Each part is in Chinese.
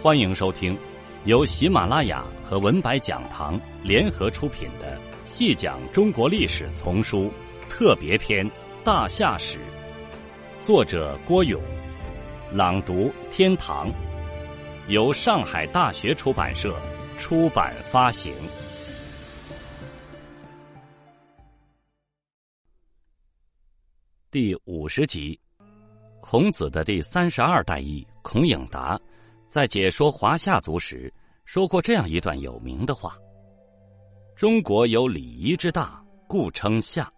欢迎收听由喜马拉雅和文白讲堂联合出品的《细讲中国历史丛书特别篇·大夏史》，作者郭勇，朗读天堂，由上海大学出版社出版发行。第五十集，孔子的第三十二代裔孔颖达。在解说华夏族时，说过这样一段有名的话：“中国有礼仪之大，故称夏；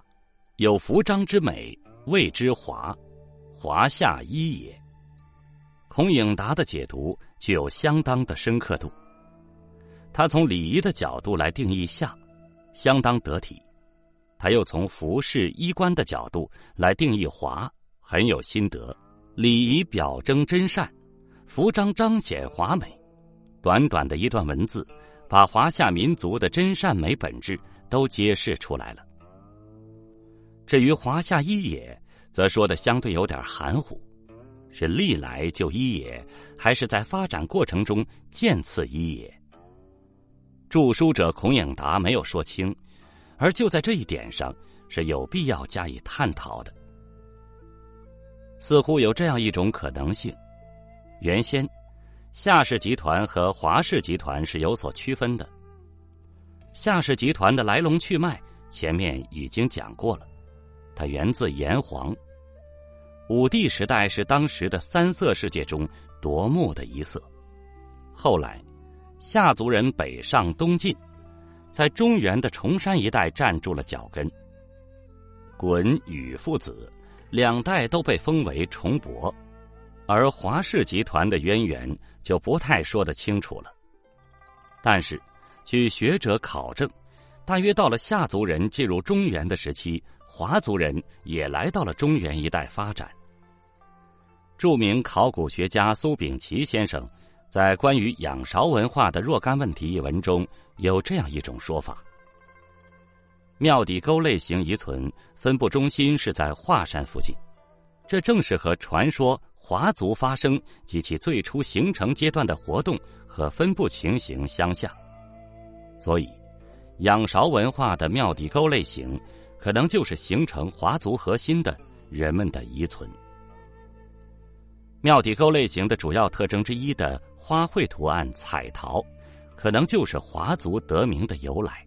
有服装之美，谓之华。华夏一也。”孔颖达的解读具有相当的深刻度。他从礼仪的角度来定义夏，相当得体；他又从服饰衣冠的角度来定义华，很有心得。礼仪表征真善。服装彰显华美，短短的一段文字，把华夏民族的真善美本质都揭示出来了。至于华夏一也，则说的相对有点含糊，是历来就一也，还是在发展过程中渐次一也？著书者孔颖达没有说清，而就在这一点上是有必要加以探讨的。似乎有这样一种可能性。原先，夏氏集团和华氏集团是有所区分的。夏氏集团的来龙去脉前面已经讲过了，它源自炎黄。武帝时代是当时的三色世界中夺目的一色。后来，夏族人北上东进，在中原的崇山一带站住了脚跟。鲧、禹父子两代都被封为崇伯。而华氏集团的渊源就不太说得清楚了。但是，据学者考证，大约到了夏族人进入中原的时期，华族人也来到了中原一带发展。著名考古学家苏秉琦先生在关于仰韶文化的若干问题一文中有这样一种说法：庙底沟类型遗存分布中心是在华山附近，这正是和传说。华族发生及其最初形成阶段的活动和分布情形相像，所以仰韶文化的庙底沟类型可能就是形成华族核心的人们的遗存。庙底沟类型的主要特征之一的花卉图案彩陶，可能就是华族得名的由来。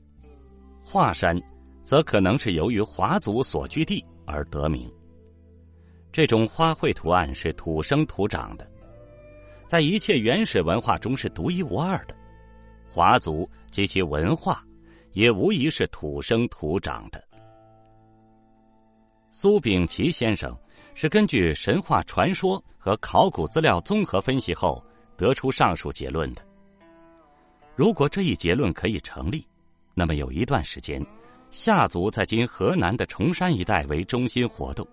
华山，则可能是由于华族所居地而得名。这种花卉图案是土生土长的，在一切原始文化中是独一无二的。华族及其文化也无疑是土生土长的。苏秉琦先生是根据神话传说和考古资料综合分析后得出上述结论的。如果这一结论可以成立，那么有一段时间，夏族在今河南的崇山一带为中心活动。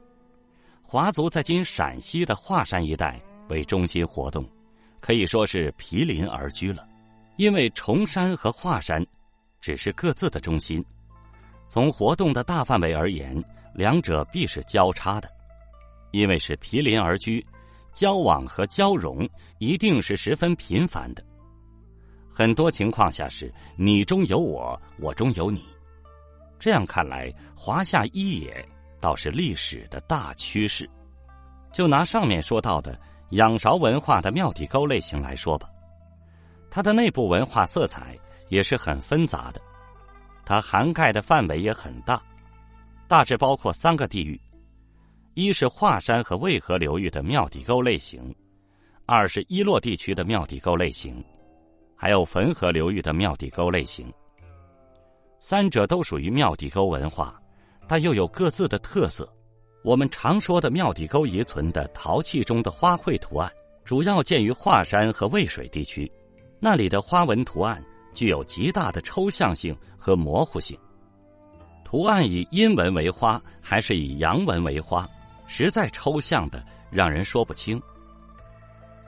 华族在今陕西的华山一带为中心活动，可以说是毗邻而居了。因为崇山和华山只是各自的中心，从活动的大范围而言，两者必是交叉的。因为是毗邻而居，交往和交融一定是十分频繁的。很多情况下是你中有我，我中有你。这样看来，华夏一也。倒是历史的大趋势。就拿上面说到的仰韶文化的庙底沟类型来说吧，它的内部文化色彩也是很纷杂的，它涵盖的范围也很大，大致包括三个地域：一是华山和渭河流域的庙底沟类型；二是伊洛地区的庙底沟类型；还有汾河流域的庙底沟类型。三者都属于庙底沟文化。但又有各自的特色。我们常说的庙底沟遗存的陶器中的花卉图案，主要见于华山和渭水地区，那里的花纹图案具有极大的抽象性和模糊性。图案以阴纹为花，还是以阳纹为花，实在抽象的让人说不清。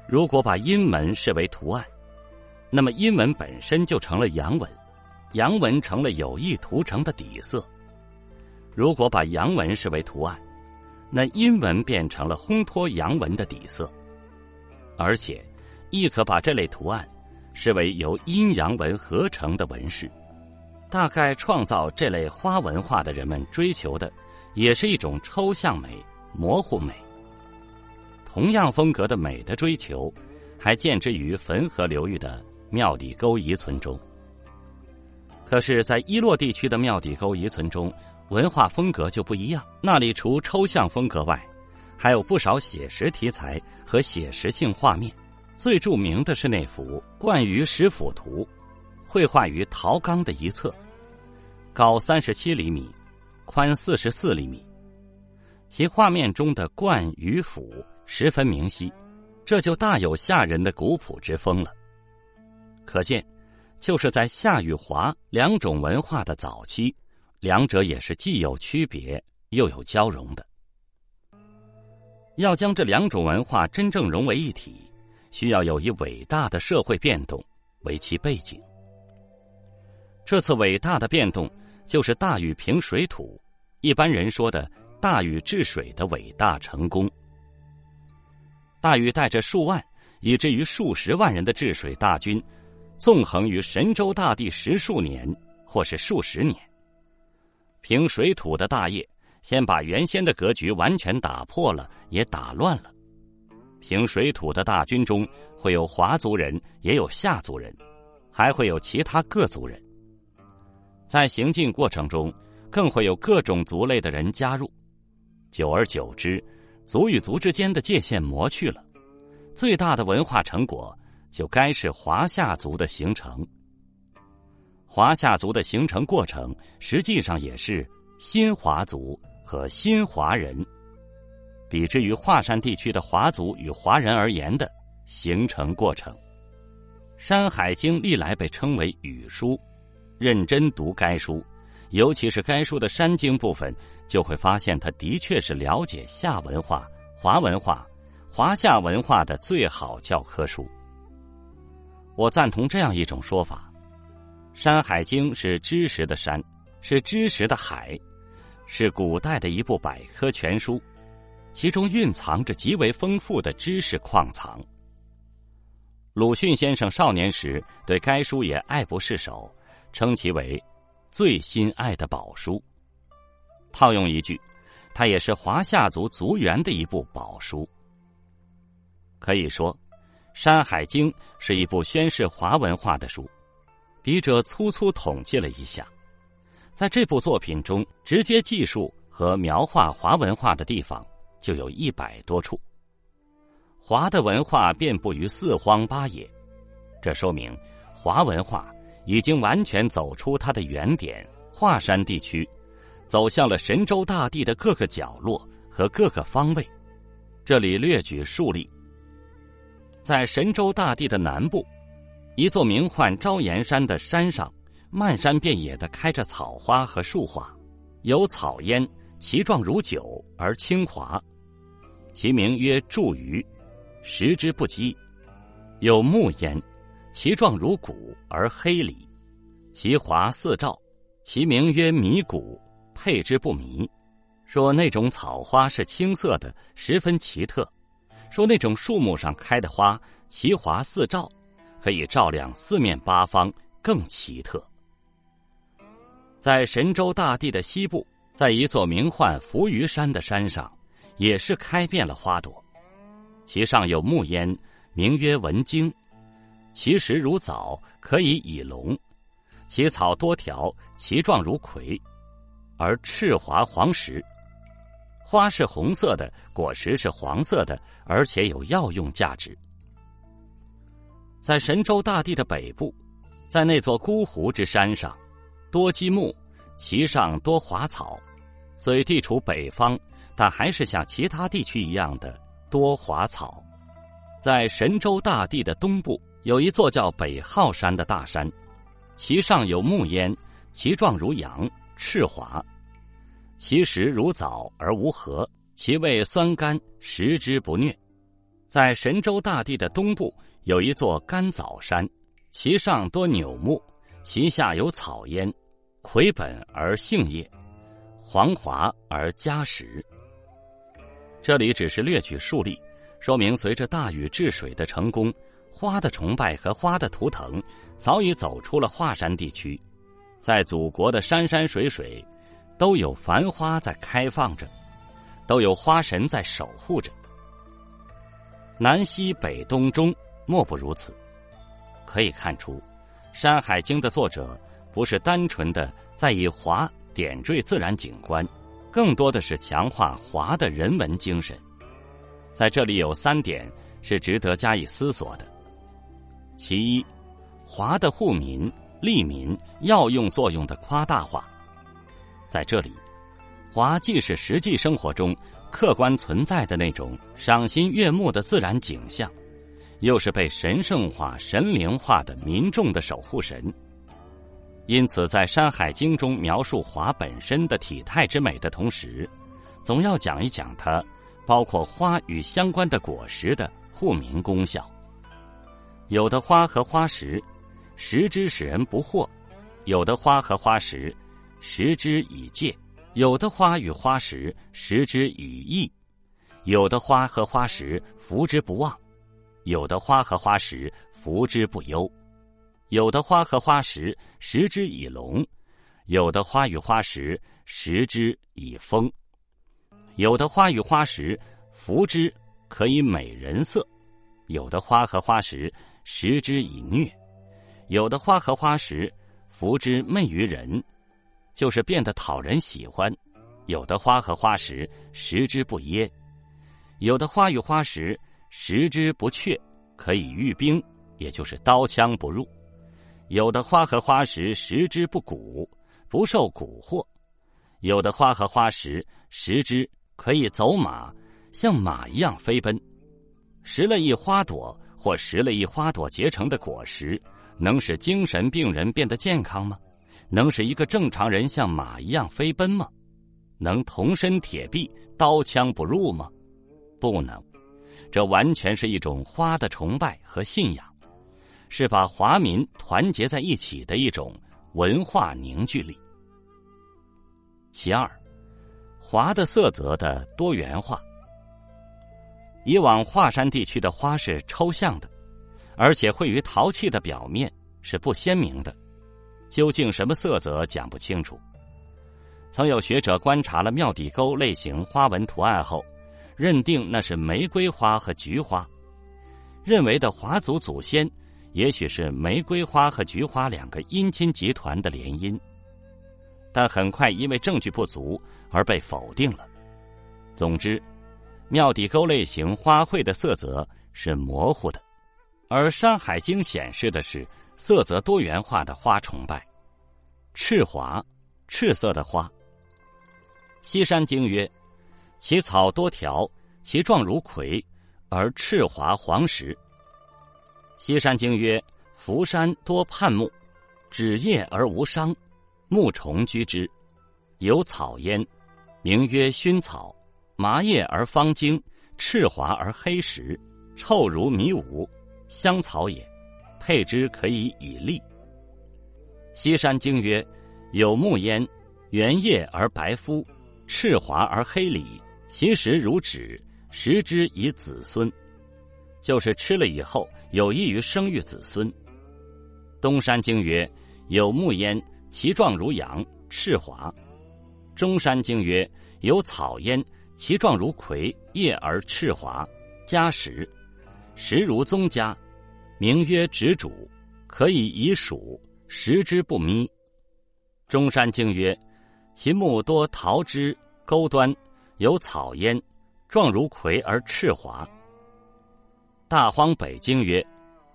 如果把阴纹视为图案，那么阴纹本身就成了阳纹，阳纹成了有意涂成的底色。如果把阳纹视为图案，那阴纹变成了烘托阳纹的底色，而且亦可把这类图案视为由阴阳纹合成的纹饰。大概创造这类花文化的人们追求的，也是一种抽象美、模糊美。同样风格的美的追求，还见之于汾河流域的庙底沟遗存中。可是，在伊洛地区的庙底沟遗存中，文化风格就不一样。那里除抽象风格外，还有不少写实题材和写实性画面。最著名的是那幅《冠于石斧图》。绘画于陶缸的一侧，高三十七厘米，宽四十四厘米。其画面中的冠与斧十分明晰，这就大有夏人的古朴之风了。可见，就是在夏与华两种文化的早期，两者也是既有区别又有交融的。要将这两种文化真正融为一体，需要有一伟大的社会变动为其背景。这次伟大的变动，就是大禹平水土，一般人说的大禹治水的伟大成功。大禹带着数万以至于数十万人的治水大军，纵横于神州大地十数年，或是数十年。凭水土的大业，先把原先的格局完全打破了，也打乱了。凭水土的大军中，会有华族人，也有夏族人，还会有其他各族人。在行进过程中，更会有各种族类的人加入，久而久之，族与族之间的界限磨去了，最大的文化成果就该是华夏族的形成。华夏族的形成过程，实际上也是新华族和新华人，比之于华山地区的华族与华人而言的形成过程，《山海经》历来被称为语书。认真读该书，尤其是该书的山经部分，就会发现它的确是了解夏文化、华文化、华夏文化的最好教科书。我赞同这样一种说法：《山海经》是知识的山，是知识的海，是古代的一部百科全书，其中蕴藏着极为丰富的知识矿藏。鲁迅先生少年时对该书也爱不释手。称其为最心爱的宝书。套用一句，它也是华夏族族源的一部宝书。可以说，《山海经》是一部宣示华文化的书。笔者粗粗统计了一下，在这部作品中，直接记述和描画华文化的地方就有一百多处。华的文化遍布于四荒八野，这说明华文化。已经完全走出它的原点华山地区，走向了神州大地的各个角落和各个方位。这里略举数例：在神州大地的南部，一座名唤昭岩山的山上，漫山遍野的开着草花和树花，有草烟，其状如酒而清滑，其名曰祝鱼，食之不饥；有木烟。其状如骨而黑里，其华似照，其名曰迷骨，配之不迷。说那种草花是青色的，十分奇特。说那种树木上开的花，其华似照，可以照亮四面八方，更奇特。在神州大地的西部，在一座名唤浮鱼山的山上，也是开遍了花朵，其上有木烟，名曰文经。其实如枣，可以以龙；其草多条，其状如葵，而赤华黄实。花是红色的，果实是黄色的，而且有药用价值。在神州大地的北部，在那座孤湖之山上，多积木，其上多华草。虽地处北方，但还是像其他地区一样的多华草。在神州大地的东部。有一座叫北浩山的大山，其上有木烟，其状如羊，赤滑，其实如枣而无核，其味酸甘，食之不虐。在神州大地的东部有一座甘枣山，其上多柳木，其下有草烟，魁本而杏叶，黄华而加实。这里只是略举数例，说明随着大禹治水的成功。花的崇拜和花的图腾早已走出了华山地区，在祖国的山山水水，都有繁花在开放着，都有花神在守护着。南西北东中，莫不如此。可以看出，《山海经》的作者不是单纯的在以华点缀自然景观，更多的是强化华的人文精神。在这里有三点是值得加以思索的。其一，华的护民、利民、药用作用的夸大化，在这里，华既是实际生活中客观存在的那种赏心悦目的自然景象，又是被神圣化、神灵化的民众的守护神。因此，在《山海经》中描述华本身的体态之美的同时，总要讲一讲它，包括花与相关的果实的护民功效。有的花和花石，食之使人不惑；有的花和花石，食之以戒；有的花与花石，食之以义；有的花和花石，福之不忘；有的花和花实，服之不忧；有的花和花实，食之以龙；有的花与花实，食之以风；有的花与花实，服之可以美人色；有的花和花实。食之以虐，有的花和花实，服之媚于人，就是变得讨人喜欢；有的花和花实，食之不噎；有的花与花实，食之不却，可以御兵，也就是刀枪不入；有的花和花石，食之不蛊，不受蛊惑；有的花和花石，食之可以走马，像马一样飞奔。食了一花朵。或食了一花朵结成的果实，能使精神病人变得健康吗？能使一个正常人像马一样飞奔吗？能铜身铁臂、刀枪不入吗？不能。这完全是一种花的崇拜和信仰，是把华民团结在一起的一种文化凝聚力。其二，华的色泽的多元化。以往华山地区的花是抽象的，而且会于陶器的表面是不鲜明的，究竟什么色泽讲不清楚。曾有学者观察了庙底沟类型花纹图案后，认定那是玫瑰花和菊花，认为的华族祖先也许是玫瑰花和菊花两个姻亲集团的联姻，但很快因为证据不足而被否定了。总之。庙底沟类型花卉的色泽是模糊的，而《山海经》显示的是色泽多元化的花崇拜。赤华，赤色的花。《西山经》曰：“其草多条，其状如葵，而赤华黄实。”《西山经》曰：“福山多畔木，指叶而无伤，木虫居之，有草焉，名曰熏草。”麻叶而方茎，赤滑而黑实，臭如迷芜，香草也。配之可以以利。西山经曰：有木焉，圆叶而白肤，赤滑而黑里，其实如纸，食之以子孙。就是吃了以后有益于生育子孙。东山经曰：有木焉，其状如羊，赤华。中山经曰：有草焉。其状如葵，叶而赤华，加实，实如宗家，名曰直主，可以以属，食之不眯。中山经曰：其木多桃枝钩端，有草焉，状如葵而赤华。大荒北经曰：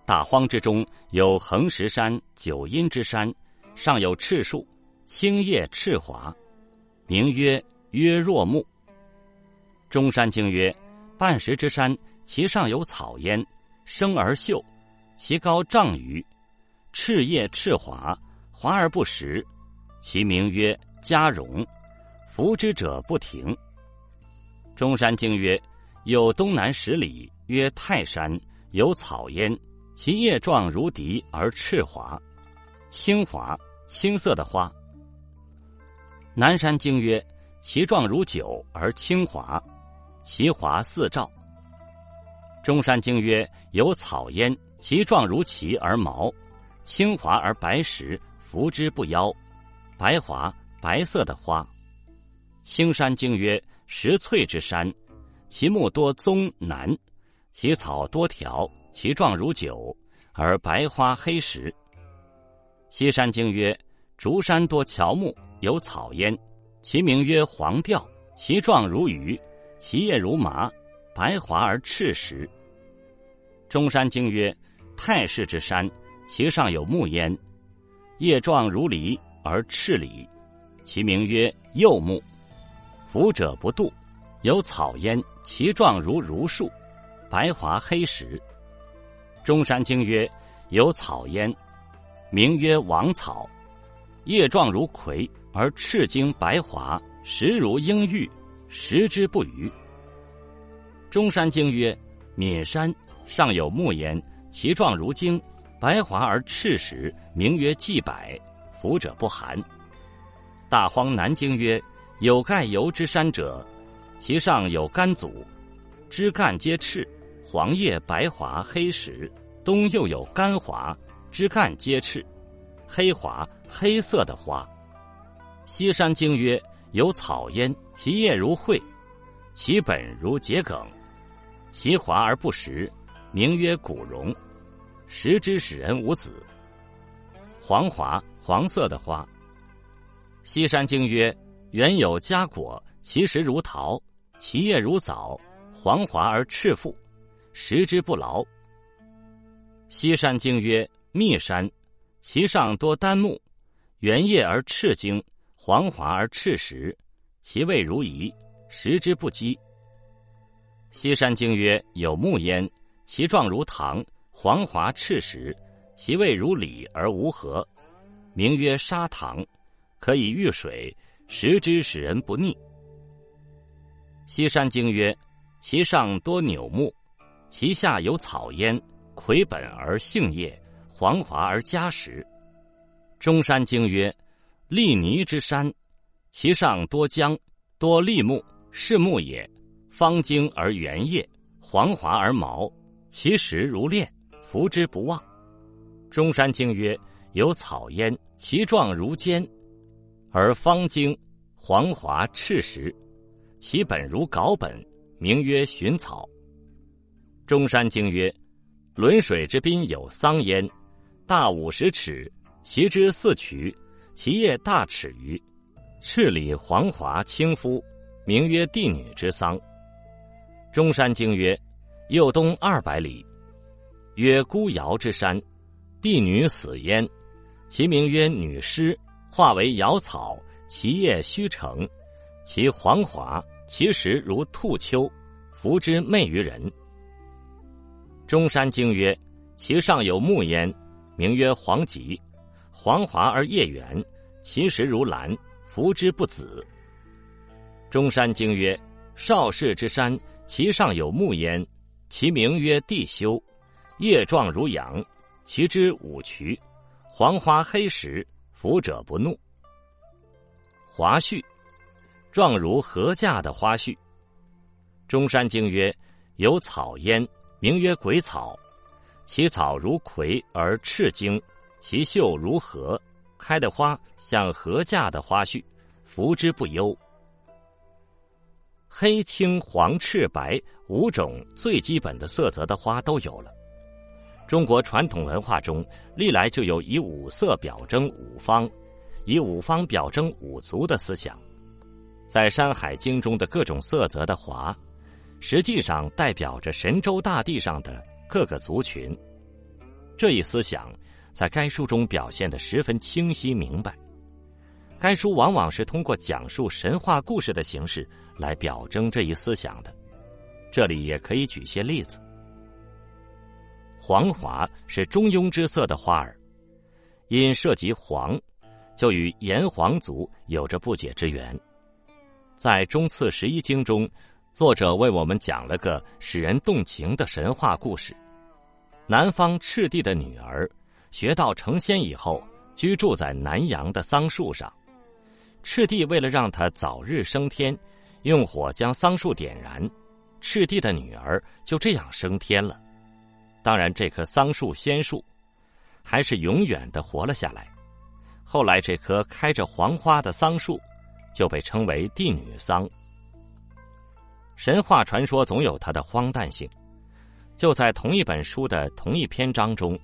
大荒之中有横石山、九阴之山，上有赤树，青叶赤华，名曰曰若木。中山经曰：“半石之山，其上有草焉，生而秀，其高丈余，赤叶赤华，华而不实，其名曰嘉荣。服之者不停。”中山经曰：“有东南十里，曰泰山，有草焉，其叶状如笛而赤华，青华，青色的花。”南山经曰：“其状如酒而青华。”其华四照。中山经曰：有草焉，其状如蕲而毛，青华而白实，拂之不妖。白华，白色的花。青山经曰：石翠之山，其木多棕楠，其草多条，其状如酒，而白花黑石。西山经曰：竹山多乔木，有草焉，其名曰黄调，其状如鱼，其叶如麻，白滑而赤实。中山经曰：太室之山，其上有木焉，叶状如梨而赤李，其名曰柚木。福者不度，有草焉，其状如如树，白华黑实。中山经曰：有草焉，名曰王草，叶状如葵而赤茎白华，实如鹰玉，食之不渝。中山经曰：岷山。上有木焉，其状如荆，白华而赤实，名曰季柏，服者不寒。大荒南经曰：有盖油之山者，其上有甘祖，枝干皆赤，黄叶白华黑实。东又有甘华，枝干皆赤，黑华黑色的花。西山经曰：有草焉，其叶如蕙，其本如桔梗，其华而不实。名曰古榕，食之使人无子。黄华，黄色的花。西山经曰：原有佳果，其实如桃，其叶如枣，黄华而赤腹，食之不劳。西山经曰：密山，其上多丹木，圆叶而赤茎，黄华而赤实，其味如饴，食之不饥。西山经曰：有木焉。其状如糖，黄华赤实，其味如李而无核，名曰砂糖，可以遇水，食之使人不腻。西山经曰：其上多朽木，其下有草焉，魁本而杏叶，黄华而佳实。中山经曰：利泥之山，其上多姜，多栎木，是木也，方茎而圆叶，黄华而毛。其实如炼，服之不忘。中山经曰：有草焉，其状如坚，而方茎黄华赤实，其本如稿本，名曰寻草。中山经曰：轮水之滨有桑焉，大五十尺，其枝四曲，其叶大尺余，赤里黄华清肤，名曰帝女之桑。中山经曰。右东二百里，曰孤瑶之山，帝女死焉，其名曰女尸，化为瑶草，其叶虚成，其黄华，其实如兔丘，服之媚于人。中山经曰：其上有木焉，名曰黄棘，黄华而叶圆，其实如兰，服之不紫。中山经曰：少室之山，其上有木焉。其名曰地修，叶状如羊，其枝五渠，黄花黑实，服者不怒。华胥，状如禾稼的花絮。中山经曰：有草焉，名曰鬼草，其草如葵而赤茎，其秀如荷，开的花像禾稼的花絮，服之不忧。黑、青、黄、赤、白五种最基本的色泽的花都有了。中国传统文化中历来就有以五色表征五方，以五方表征五族的思想。在《山海经》中的各种色泽的华，实际上代表着神州大地上的各个族群。这一思想在该书中表现的十分清晰明白。该书往往是通过讲述神话故事的形式来表征这一思想的。这里也可以举些例子。黄华是中庸之色的花儿，因涉及黄，就与炎黄族有着不解之缘。在《中次十一经》中，作者为我们讲了个使人动情的神话故事：南方赤帝的女儿学道成仙以后，居住在南阳的桑树上。赤帝为了让她早日升天，用火将桑树点燃，赤帝的女儿就这样升天了。当然，这棵桑树仙树还是永远的活了下来。后来，这棵开着黄花的桑树就被称为帝女桑。神话传说总有它的荒诞性。就在同一本书的同一篇章中，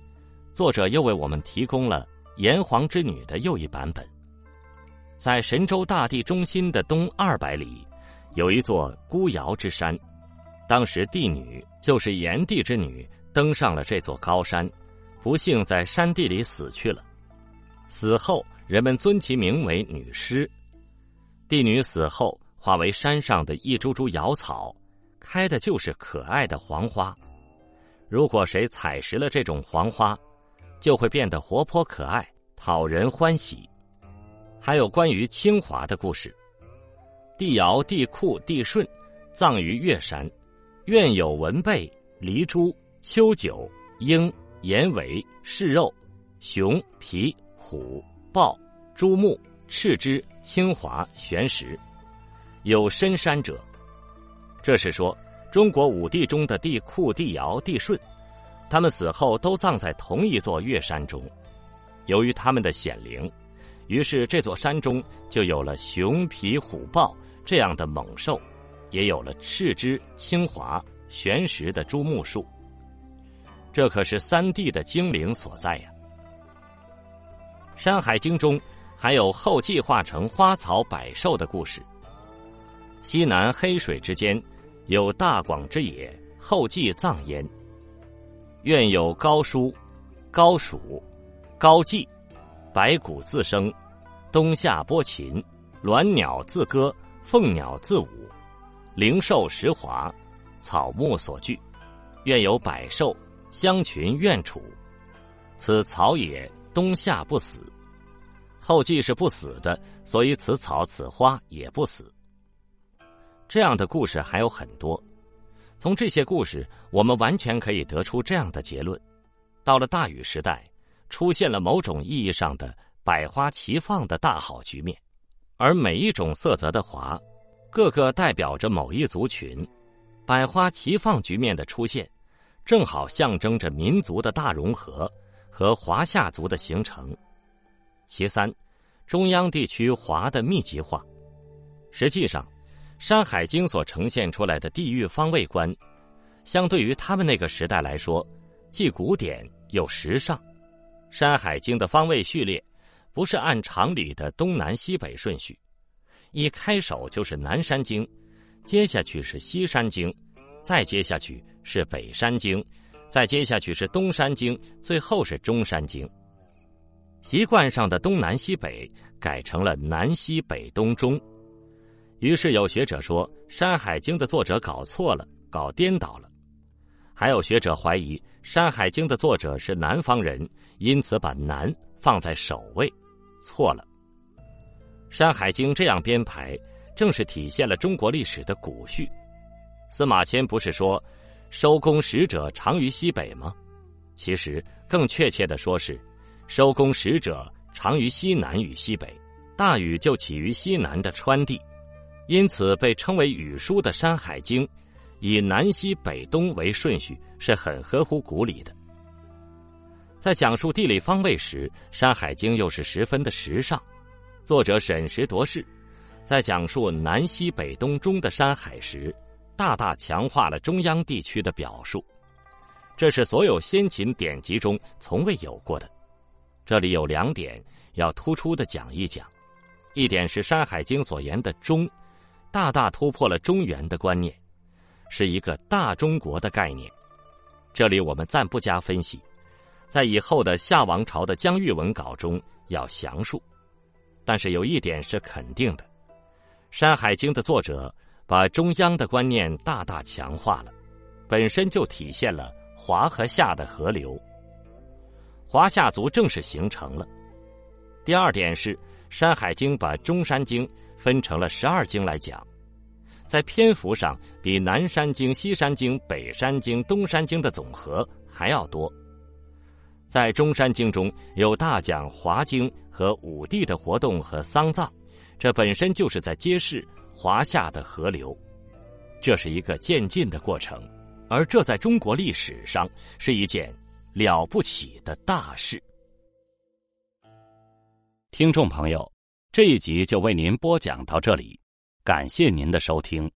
作者又为我们提供了炎黄之女的又一版本。在神州大地中心的东二百里，有一座孤瑶之山。当时帝女就是炎帝之女，登上了这座高山，不幸在山地里死去了。死后，人们尊其名为女尸。帝女死后，化为山上的一株株瑶草，开的就是可爱的黄花。如果谁采食了这种黄花，就会变得活泼可爱，讨人欢喜。还有关于清华的故事：帝尧、帝喾、帝舜葬于岳山，愿有文贝、黎珠、秋九、鹰、岩尾、柿肉、熊皮、虎豹、朱木、赤之、清华、玄石，有深山者。这是说。中国五帝中的帝喾、帝尧、帝舜，他们死后都葬在同一座岳山中。由于他们的显灵，于是这座山中就有了熊、皮、虎、豹这样的猛兽，也有了赤之、清华、玄石的朱木树。这可是三帝的精灵所在呀！《山海经》中还有后继化成花草百兽的故事。西南黑水之间。有大广之野，后继葬焉。愿有高叔、高鼠、高季，白骨自生，冬夏播禽，鸾鸟自歌，凤鸟自舞，灵兽食华，草木所聚。愿有百兽，相群愿楚。此草也，冬夏不死。后继是不死的，所以此草此花也不死。这样的故事还有很多，从这些故事，我们完全可以得出这样的结论：到了大禹时代，出现了某种意义上的百花齐放的大好局面，而每一种色泽的华，个个代表着某一族群。百花齐放局面的出现，正好象征着民族的大融合和华夏族的形成。其三，中央地区华的密集化，实际上。《山海经》所呈现出来的地域方位观，相对于他们那个时代来说，既古典又时尚。《山海经》的方位序列不是按常理的东南西北顺序，一开首就是南山经，接下去是西山经，再接下去是北山经，再接下去是东山经，最后是中山经。习惯上的东南西北改成了南西北东中。于是有学者说，《山海经》的作者搞错了，搞颠倒了；还有学者怀疑，《山海经》的作者是南方人，因此把南放在首位，错了。《山海经》这样编排，正是体现了中国历史的古序。司马迁不是说“收工使者长于西北”吗？其实更确切的说是“收工使者长于西南与西北”。大禹就起于西南的川地。因此，被称为禹书的《山海经》，以南西北东为顺序，是很合乎古理的。在讲述地理方位时，《山海经》又是十分的时尚。作者审时度势，在讲述南西北东中的山海时，大大强化了中央地区的表述。这是所有先秦典籍中从未有过的。这里有两点要突出的讲一讲：一点是《山海经》所言的“中”。大大突破了中原的观念，是一个大中国的概念。这里我们暂不加分析，在以后的夏王朝的疆域文稿中要详述。但是有一点是肯定的，《山海经》的作者把中央的观念大大强化了，本身就体现了华和夏的河流，华夏族正式形成了。第二点是，《山海经》把中山经。分成了十二经来讲，在篇幅上比南山经、西山经、北山经、东山经的总和还要多。在中山经中有大讲华经和五帝的活动和丧葬，这本身就是在揭示华夏的河流。这是一个渐进的过程，而这在中国历史上是一件了不起的大事。听众朋友，这一集就为您播讲到这里，感谢您的收听。